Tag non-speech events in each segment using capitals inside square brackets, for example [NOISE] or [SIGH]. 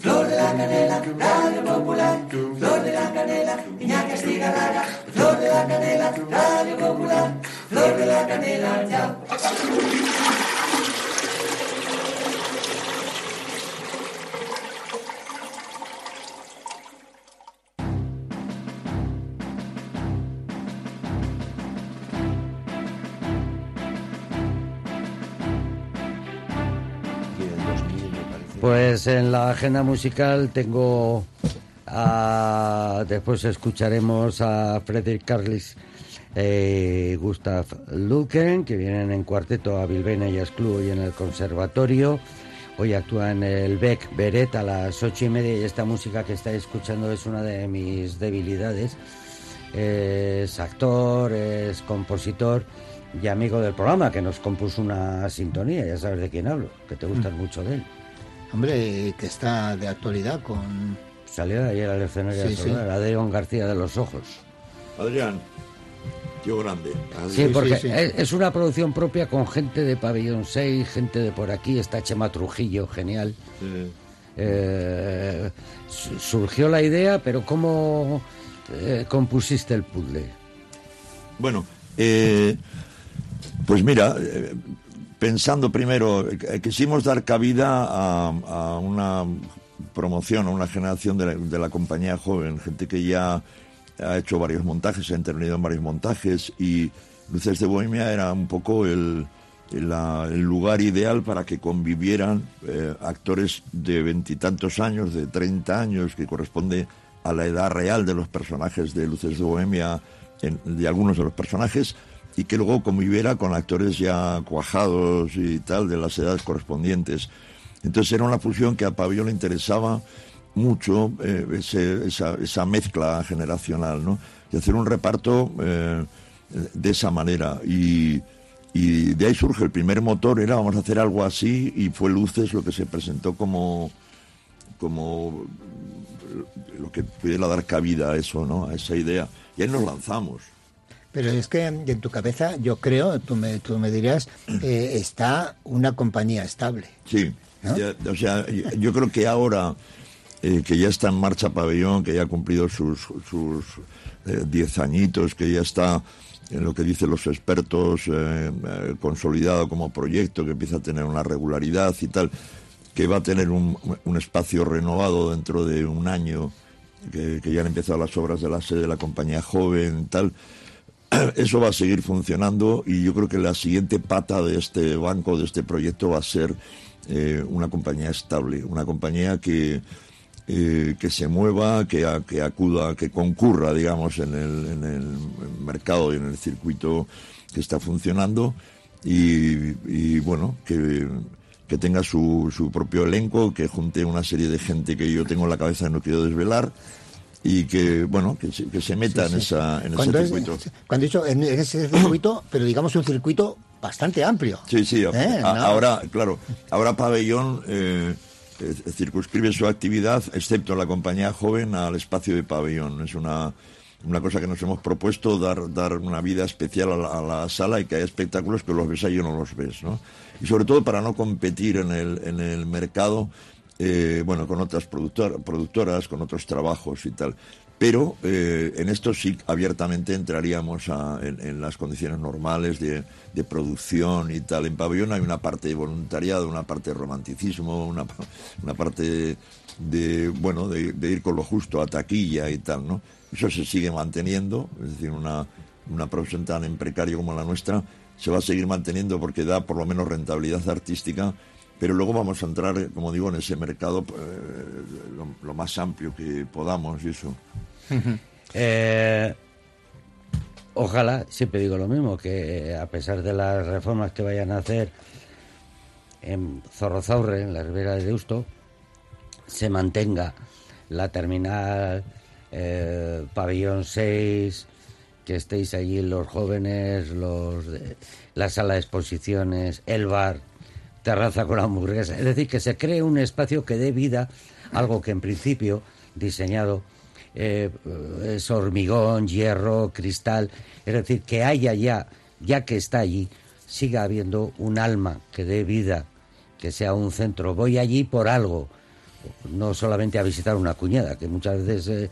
Flor de la canela, radio popular. Flor de la canela, niña castiga rara. Flor de la canela, radio popular. Flor de la canela, ya. Pues en la agenda musical tengo a, después escucharemos a Frederick Carlis eh, Gustav Luken, que vienen en cuarteto a Bilbena y a Club y en el conservatorio. Hoy actúa en el Beck Beret a las ocho y media y esta música que estáis escuchando es una de mis debilidades. Es actor, es compositor y amigo del programa que nos compuso una sintonía, ya sabes de quién hablo, que te gustan mucho de él. Hombre, que está de actualidad con... Salió ayer al escenario Sí, sí, sí. Adrián García de los Ojos. Adrián, tío grande. Sí, porque sí. Es, es una producción propia con gente de Pabellón 6, gente de por aquí, está Chema Trujillo, genial. Sí. Eh, su- surgió la idea, pero ¿cómo eh, compusiste el puzzle? Bueno, eh, pues mira, eh, pensando primero, eh, quisimos dar cabida a, una promoción, a una generación de la, de la compañía joven, gente que ya ha hecho varios montajes, ha intervenido en varios montajes y Luces de Bohemia era un poco el, lugar ideal para que convivieran eh, actores de veintitantos años, de 30 años, que corresponde a la edad real de los personajes de Luces de Bohemia, en- de algunos de los personajes, y que luego conviviera con actores ya cuajados y tal, de las edades correspondientes. Entonces era una fusión que a Pabellón le interesaba mucho, eh, esa, esa mezcla generacional, ¿no? Y hacer un reparto eh, de esa manera. Y, y de ahí surge el primer motor, era vamos a hacer algo así, y fue Luces lo que se presentó como, como lo que pudiera dar cabida a eso, ¿no? A esa idea. Y ahí nos lanzamos. Pero es que en tu cabeza, yo creo, tú me, tú me dirás, eh, está una compañía estable. Sí, ¿No? ya- o sea, yo- yo creo que ahora eh, que ya está en marcha Pabellón, que ya ha cumplido sus sus eh, diez añitos, que ya está en lo que dicen los expertos eh, eh, consolidado como proyecto, que empieza a tener una regularidad y tal, que va a tener un, un espacio renovado dentro de un año, que, que ya han empezado las obras de la sede de la compañía joven, tal [CLEARS THROAT] eso va a seguir funcionando y yo creo que la siguiente pata de este banco, de este proyecto, va a ser eh, una compañía estable, una compañía que, eh, que se mueva, que, que acuda, que concurra, digamos, en el, en el mercado y en el circuito que está funcionando y, y, bueno, que, que tenga su, su propio elenco, que junte una serie de gente que yo tengo en la cabeza y no quiero desvelar y que bueno que se, que se meta en esa en ese es- circuito. cuando he dicho en ese circuito, pero digamos un circuito bastante amplio. sí sí Eh, a- no. ahora claro ahora pabellón eh, eh, circunscribe su actividad excepto la compañía joven al espacio de pabellón. Es una una cosa que nos hemos propuesto dar dar una vida especial a la, a la sala y que hay espectáculos que los ves ahí y no los ves no y sobre todo para no competir en el en el mercado eh, bueno, con otras productor- productoras, con otros trabajos y tal. Pero eh, en esto sí abiertamente entraríamos a- en, las condiciones normales de, producción y tal. En Pabellón hay una parte de voluntariado, una parte de romanticismo, una, una parte de, bueno, de, de ir con lo justo a taquilla y tal, ¿no? Eso se sigue manteniendo, es decir, una, una profesión tan en precario como la nuestra se va a seguir manteniendo porque da por lo menos rentabilidad artística pero luego vamos a entrar, como digo, en ese mercado eh, lo, más amplio que podamos y eso. [LAUGHS] Eh, ojalá, siempre digo lo mismo, que a pesar de las reformas que vayan a hacer en Zorrozaurre, en la Ribera de Deusto, se mantenga la terminal, eh, pabellón 6, que estéis allí los jóvenes, los de- la sala de exposiciones, el bar, terraza con hamburguesa. Es decir, que se cree un espacio que dé vida, algo que en principio, diseñado, eh, es hormigón, hierro, cristal. Es decir, que haya ya, ya que está allí, siga habiendo un alma que dé vida, que sea un centro. Voy allí por algo, no solamente a visitar una cuñada, que muchas veces eh,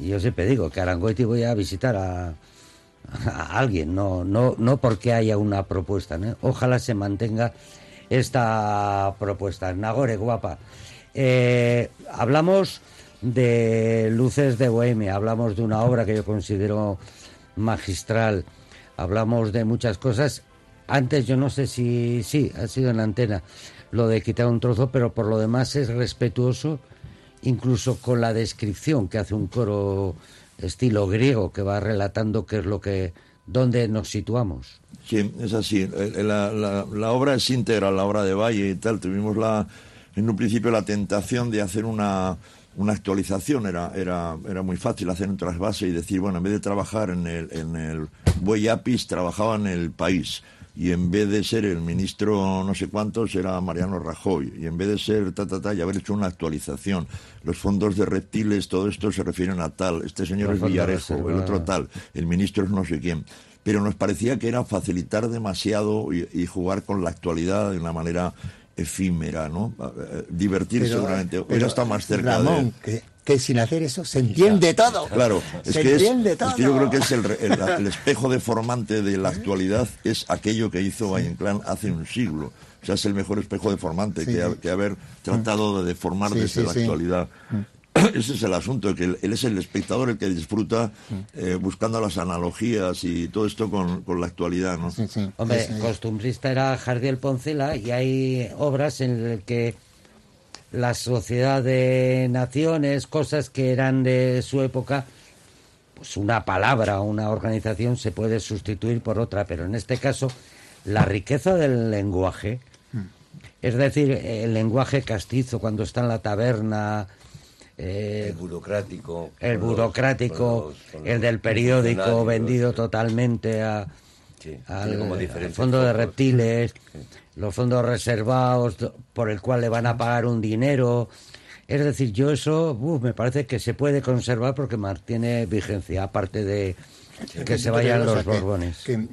yo siempre digo que Arangoiti voy a visitar a, a alguien, no, no, no porque haya una propuesta. ¿no? Ojalá se mantenga esta propuesta. Nagore, guapa. Eh, hablamos de Luces de Bohemia, hablamos de una obra que yo considero magistral, hablamos de muchas cosas. Antes yo no sé si sí, ha sido en la antena lo de quitar un trozo, pero por lo demás es respetuoso incluso con la descripción que hace un coro estilo griego que va relatando qué es lo que dónde nos situamos. Sí, es así. Eh, La, la- la obra es íntegra, la obra de Valle y tal. Tuvimos la, en un principio la tentación de hacer una, una actualización. Era, era, era muy fácil hacer un trasvase y decir, bueno, en vez de trabajar en el, en el Buey Apis, trabajaba en el país. Y en vez de ser el ministro no sé cuántos, era Mariano Rajoy. Y en vez de ser ta, ta, ta, y haber hecho una actualización. Los fondos de reptiles, todo esto se refieren a tal. Este señor es Villarejo, el otro tal. El ministro es no sé quién. Pero nos parecía que era facilitar demasiado y, y jugar con la actualidad de una manera efímera, ¿no? Eh, Divertir seguramente. Hubiera estado más cerca Ramón, de... que, que sin hacer eso se entiende todo. Claro, es se que, es, entiende es todo. que yo creo que es el, re- el- el espejo deformante de la actualidad, es aquello que hizo Valle hace un siglo. O sea, es el mejor espejo deformante Sí. que, ha- que haber tratado de deformar Sí, desde sí, la sí. actualidad. [CLEARS THROAT] Ese es el asunto, que él, es el espectador el que disfruta eh, buscando las analogías y todo esto con, con la actualidad, ¿no? Sí, sí. Hombre, Sí, sí. costumbrista era Jardiel Poncela y hay obras en las que la sociedad de naciones, cosas que eran de su época, pues una palabra o una organización se puede sustituir por otra, pero en este caso la riqueza del lenguaje, es decir, el lenguaje castizo cuando está en la taberna, eh, El burocrático. el los- burocrático, los- el del periódico vendido totalmente a, Sí, al, tiene como al fondo de reptiles, los fondos reservados do- por el cual le van a pagar un dinero. Es decir, yo eso uf, me parece que se puede conservar porque mantiene vigencia, aparte de que se vayan los que- borbones. que en,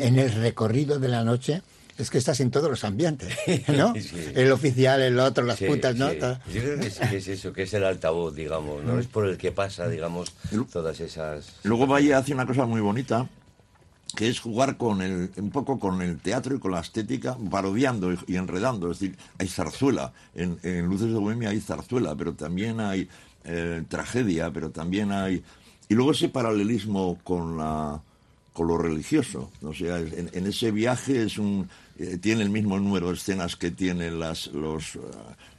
en el recorrido de la noche es que estás en todos los ambientes, [LAUGHS] ¿no? Sí. El oficial, el otro, las Sí, putas, ¿no? sí. Yo creo que es, que es eso, que es el altavoz, digamos, ¿no? Es por el que pasa, digamos, todas esas... Luego Valle hace una cosa muy bonita, que es jugar con el, un poco con el teatro y con la estética, parodiando y, enredando. Es decir, hay zarzuela. En, en Luces de Bohemia hay zarzuela, pero también hay eh, tragedia, pero también hay... Y luego ese paralelismo con la con lo religioso. O sea, en, en ese viaje es un eh, tiene el mismo número de escenas que tienen las, los eh,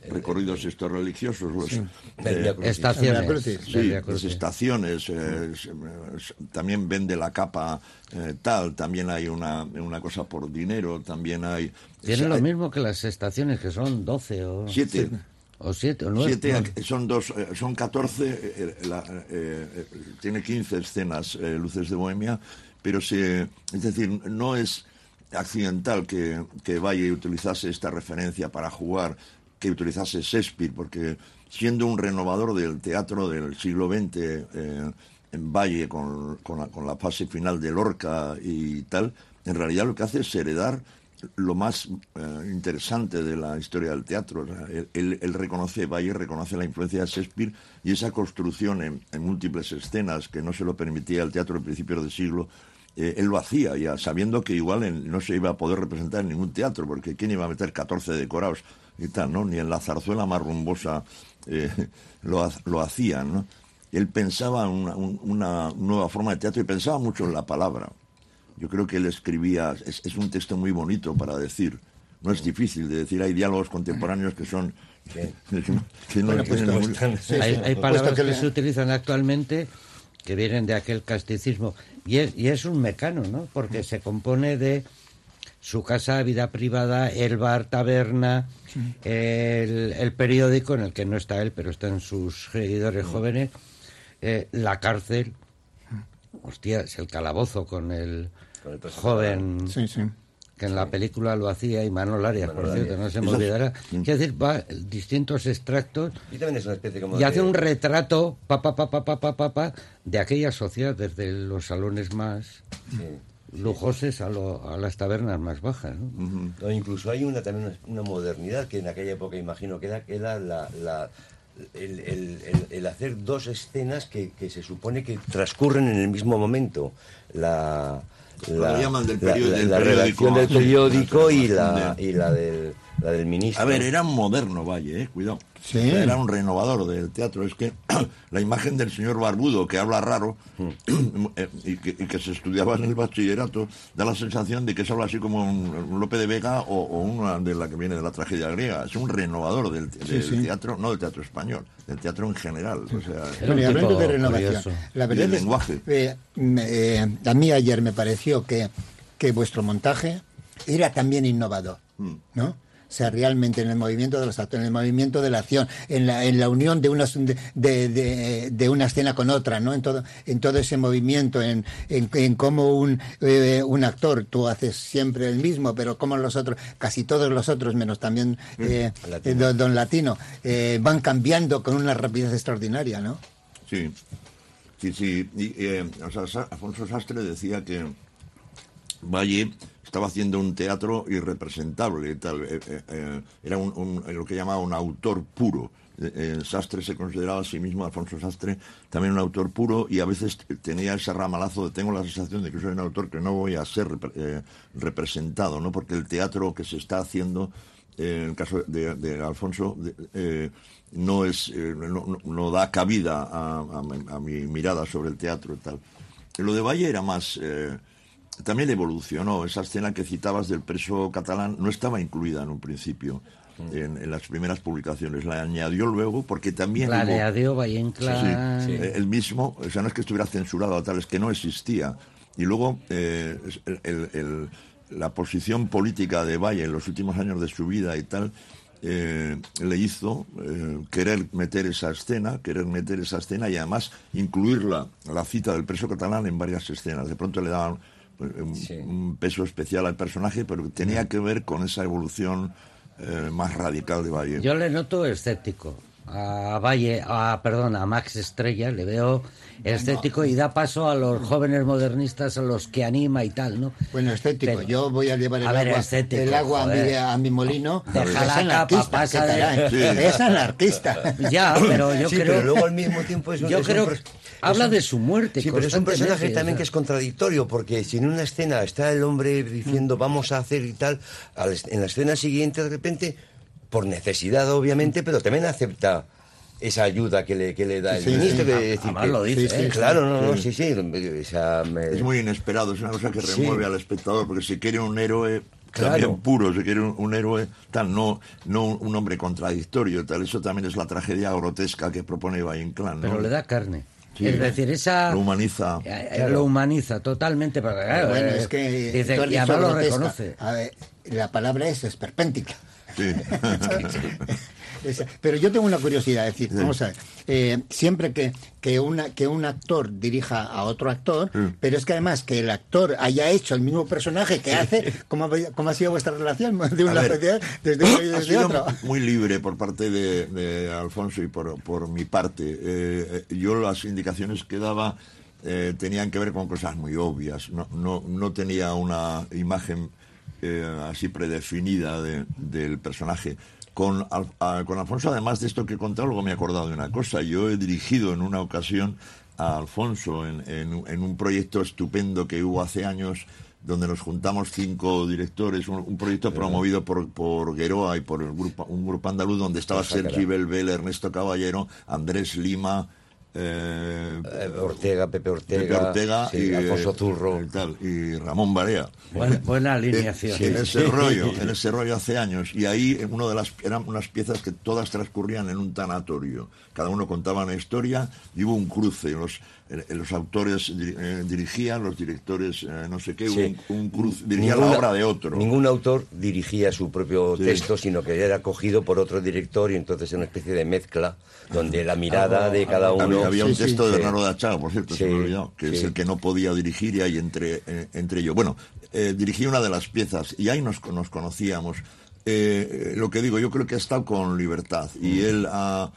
recorridos estos religiosos. Los, eh. Estaciones. Sí, las estaciones, eh, es- es- también vende la capa eh, tal, también hay una, una cosa por dinero, también hay... Tiene lo mismo que las estaciones, que son 12 o Siete. o siete o nueve. Siete, son dos, eh, son 14, eh, eh, eh, eh, tiene 15 escenas, eh, Luces de Bohemia, pero se, es decir, no es accidental que, que Valle utilizase esta referencia para jugar, que utilizase Shakespeare, porque siendo un renovador del teatro del siglo XX, eh, en Valle, con, con la, fase final de Lorca y tal, en realidad lo que hace es heredar lo más eh, interesante de la historia del teatro. Él, reconoce, Valle reconoce la influencia de Shakespeare y esa construcción en, en múltiples escenas que no se lo permitía el teatro de principios del siglo, eh, él lo hacía ya, sabiendo que igual en- no se iba a poder representar en ningún teatro, porque ¿quién iba a meter 14 decorados y tal, no? Ni en la zarzuela más rumbosa eh, [LAUGHS] lo, lo hacían, ¿no? Él pensaba una, un- una nueva forma de teatro y pensaba mucho en la palabra. Yo creo que él escribía, es, es un texto muy bonito para decir. No es difícil de decir, hay diálogos contemporáneos que son... que [LAUGHS] no- que no Bueno, pues ningún- sí, hay, Puesto palabras que que, le- se utilizan actualmente que vienen de aquel casticismo. Y es, y es un mecano, ¿no? Porque se compone de su casa, vida privada, el bar, taberna, el, el periódico en el que no está él, pero están sus seguidores jóvenes, eh, la cárcel, hostia, es el calabozo con el joven Sí, sí que en la película lo hacía y Manol Arias, por cierto, no se me olvidara. Mm. Es decir, va distintos extractos y, también es una especie como y hace un retrato pa, pa, pa, pa, pa, pa, pa, de aquella sociedad desde los salones más sí. lujosos a, lo, a, las tabernas más bajas. ¿no? Incluso hay una también una modernidad que en aquella época imagino que era, que era la el, el- hacer dos escenas que, que se supone que transcurren en el mismo momento. La, la- la- del la periódico, redacción del periódico y la y la, del, la del ministro. A ver, era un moderno Valle, eh, cuidado. Sí. Era un renovador del teatro. Es que [CLEARS THROAT] la imagen del señor Barbudo, que habla raro [CLEARS THROAT] eh, y, que, y que se estudiaba en el bachillerato, da la sensación de que es habla así como un, un Lope de Vega o, o una de la que viene de la tragedia griega. Es un renovador del, del sí. teatro, no del teatro español, del teatro en general. O sea, y hablando de renovación, curioso. la verdad el es lenguaje. eh, me- eh, a mí ayer me pareció que, que vuestro montaje era también innovador, Mm. ¿no? Sea, realmente en el movimiento de los actores, en el movimiento de la acción, en la, en la unión de una, de, de, una escena con otra, ¿no? En todo, en todo ese movimiento, en, en, en cómo un, eh, un actor, tú haces siempre el mismo, pero como los otros, casi todos los otros, menos también eh, Latino. eh, don, don Latino, eh, van cambiando con una rapidez extraordinaria, ¿no? Sí, sí, sí. Y, eh, o sea, Sa- Alfonso Sastre decía que Valle estaba haciendo un teatro irrepresentable tal. eh, eh, eh, era un, lo que llamaba un autor puro. Sastre se consideraba a sí mismo, Alfonso Sastre, también un autor puro y a veces tenía ese ramalazo de tengo la sensación de que soy un autor que no voy a ser repre- representado, ¿no? Porque el teatro que se está haciendo en el caso de, Alfonso, no es no, da cabida a, a- a mi mirada sobre el teatro y tal. Lo de Valle era más... también evolucionó. Esa escena que citabas del preso catalán no estaba incluida en un principio en, en las primeras publicaciones. La añadió luego porque también La Valle Inclán. Sí, eh, el mismo, o sea, no es que estuviera censurado, tal, es que no existía. Y luego eh, el- el- la posición política de Valle en los últimos años de su vida y tal, eh, le hizo eh, querer meter esa escena, querer meter esa escena y además incluirla, la cita del preso catalán en varias escenas. De pronto le daban un, Sí. un peso especial al personaje, pero que tenía que ver con esa evolución eh, más radical de Valle. Yo le noto escéptico. A Valle, a, perdón, a Max Estrella le veo escéptico y da paso a los jóvenes modernistas a los que anima y tal, ¿no? Bueno, estético. Pero- Yo voy a llevar el A ver, agua, estético, el agua a, mi, a mi molino. Deja la capa, pasa ¿qué de- eh? [LAUGHS] Sí. Es anarquista. Ya, pero yo Sí, creo... pero luego al mismo tiempo es un, Yo es un creo habla es un- de su muerte Sí, pero es un personaje también o que es contradictorio, porque si en una escena está el hombre diciendo vamos a hacer y tal, al- en la escena siguiente de repente, por necesidad obviamente, pero también acepta esa ayuda que le, que le da el Sí, sí. ministro. que decir además que- lo dice, Sí, sí, ¿eh? Claro, no, no, sí, sí. o sea, me- Es muy inesperado, es una cosa que Sí. remueve al espectador, porque se quiere un héroe Claro. también puro, se quiere un, un héroe tal, no, no un, un hombre contradictorio, tal. Eso también es la tragedia grotesca que propone Valle Inclán, ¿no? Pero le da carne. Sí. es decir, esa... Lo humaniza. Eh, eh, Lo humaniza totalmente. Pero, claro, bueno, eh, es que dice, y además lo reconoce. A ver, la palabra es esperpéntica. Sí. [LAUGHS] [LAUGHS] Pero yo tengo una curiosidad, es decir, vamos a ver, eh, siempre que, que, una, que un actor dirija a otro actor, pero es que además que el actor haya hecho el mismo personaje que hace, ¿cómo, ha- cómo ha sido vuestra relación [LAUGHS] de una ver, sociedad desde ha desde otro? muy libre por parte de, de Alfonso y por, por mi parte. Eh, eh, yo las indicaciones que daba eh, tenían que ver con cosas muy obvias. No, no, no tenía una imagen eh, así predefinida de- del personaje. Con, a- con Alfonso, además de esto que he contado, luego me he acordado de una cosa. Yo he dirigido en una ocasión a Alfonso en, en- en un proyecto estupendo que hubo hace años donde nos juntamos cinco directores, un, un proyecto promovido por, por Gueroa y por el grupo, un grupo andaluz donde estaba Sergi Belbel, Ernesto Caballero, Andrés Lima, eh, eh, Ortega, Pepe Ortega, Pepe Ortega sí, y, Alfonso eh, Zurro. y tal, y Ramón Barea. Buena, buena alineación. En ese rollo, en ese rollo hace años. Y ahí en uno de las eran unas piezas que todas transcurrían en un tanatorio. Cada uno contaba una historia y hubo un cruce. Los, los autores eh, dirigían, los directores eh, no sé qué, Sí. un, un cruce, dirigía la obra de otro. Ningún autor dirigía su propio Sí. texto, sino que era cogido por otro director y entonces era una especie de mezcla donde la mirada de cada uno... Había, había un Sí, texto sí. de. Bernardo de Achao, por cierto, se me olvidó, que es el que no podía dirigir y ahí entre, eh, entre ellos. Bueno, eh, dirigí una de las piezas y ahí nos, nos conocíamos. Eh, eh, lo que digo, yo creo que ha estado con libertad y él ha,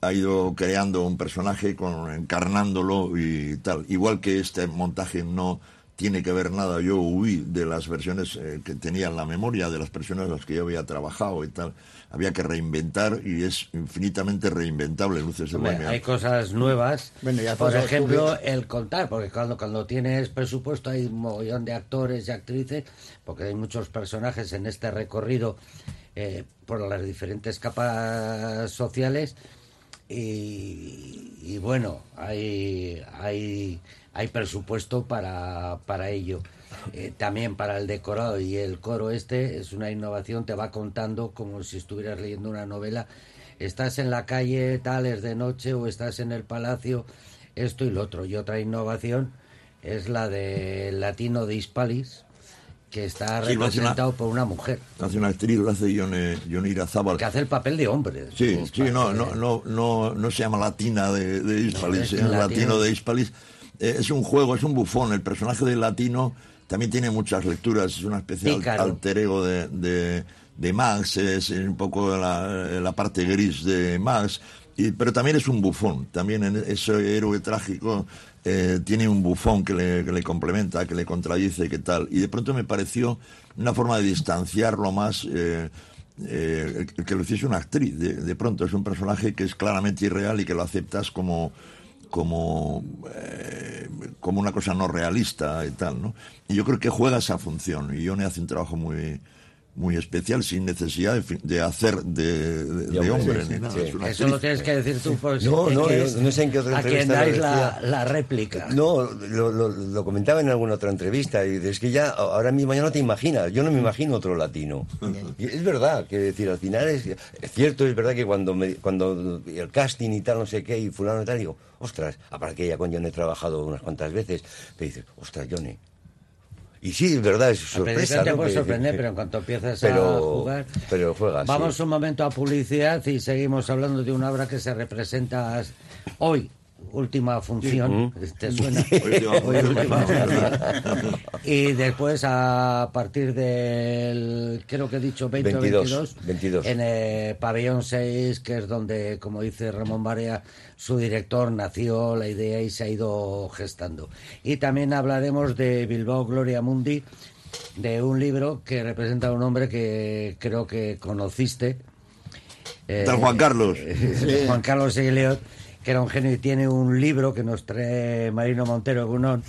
ha ido creando un personaje, con, encarnándolo y tal. Igual que este montaje no tiene que ver nada. Yo huí de las versiones eh, que tenía en la memoria, de las personas en las que yo había trabajado y tal. Había que reinventar y es infinitamente reinventable Luces de Hombre, hay cosas nuevas. Bueno, ya Por ejemplo, el contar, porque cuando, cuando tienes presupuesto hay un mogollón de actores y actrices, porque hay muchos personajes en este recorrido eh, por las diferentes capas sociales. Y, y bueno, hay, hay, hay presupuesto para, para ello. Eh, también para el decorado y el coro este es una innovación, te va contando como si estuvieras leyendo una novela. Estás en la calle, tal, es de noche, o estás en el palacio, esto y lo otro. Y otra innovación es la de Latino de Hispalis, que está hace una- representado por una mujer, Hace una actriz, lo hace Yone Irazábal. que hace el papel de hombre. Sí, sí, no, no, no, no, no se llama Latina de, de Hispalis, se llama latino. Latino de Hispalis. Eh, es un juego, es un bufón. El personaje de Latino también tiene muchas lecturas, es una especie de alter ego de, de, de Max, es un poco la, la parte gris de Max, y, pero también es un bufón. También en ese héroe trágico eh, tiene un bufón que le, complementa, que le contradice, que tal. Y de pronto me pareció una forma de distanciarlo más. eh, eh, que lo hiciese una actriz. De, de pronto es un personaje que es claramente irreal y que lo aceptas como como eh, como una cosa no realista y tal, ¿no? Y yo creo que juega esa función y Ione hace un trabajo muy muy especial sin necesidad de, de hacer de, de- de hombre, sí, ni sí, nada. sí. Es una Eso lo tienes que decir tú, pues, No, no, que es no sé en qué otra a quien dais la, réplica. No, lo, lo- lo comentaba en alguna otra entrevista y es que ya ahora mismo ya no te imaginas, yo no me imagino otro latino. Y es verdad, que decir, al final es, es cierto, es verdad que cuando me, cuando el casting y tal, no sé qué, y fulano y tal, digo, ostras, aparte que ya con Johnny he trabajado unas cuantas veces, te dices, ostras, Johnny. Y sí, es verdad, es sorpresa, te ¿no? puede sorprender, pero en cuanto empiezas pero- a jugar... pero juegas, Vamos sí. un momento a publicidad y seguimos hablando de una obra que se representa hoy, última función. ¿Te suena? [LAUGHS] Última Hoy, función. [LAUGHS] última función. y después, a partir del, creo que he dicho 20 o 22, 22, 22. en el pabellón 6, que es donde, como dice Ramón Barea, su director nació la idea y se ha ido gestando. Y también hablaremos de Bilbao Gloria Mundi, de un libro que representa a un hombre que creo que conociste. eh, Tal [LAUGHS] Juan Carlos. eh, Juan Carlos Eguileot, que era un genio y tiene un libro que nos trae Marino Montero Egunon.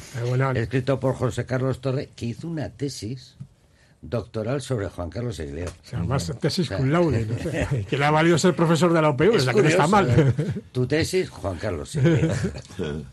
escrito por José Carlos Torre, que hizo una tesis doctoral sobre Juan Carlos Eguileot. O sea, más tesis O sea, cum laude. no. [LAUGHS] [LAUGHS] Que le ha valido ser profesor de la UPV, Es la que no está mal. ¿eh? Tu tesis, Juan Carlos. [LAUGHS] Sí.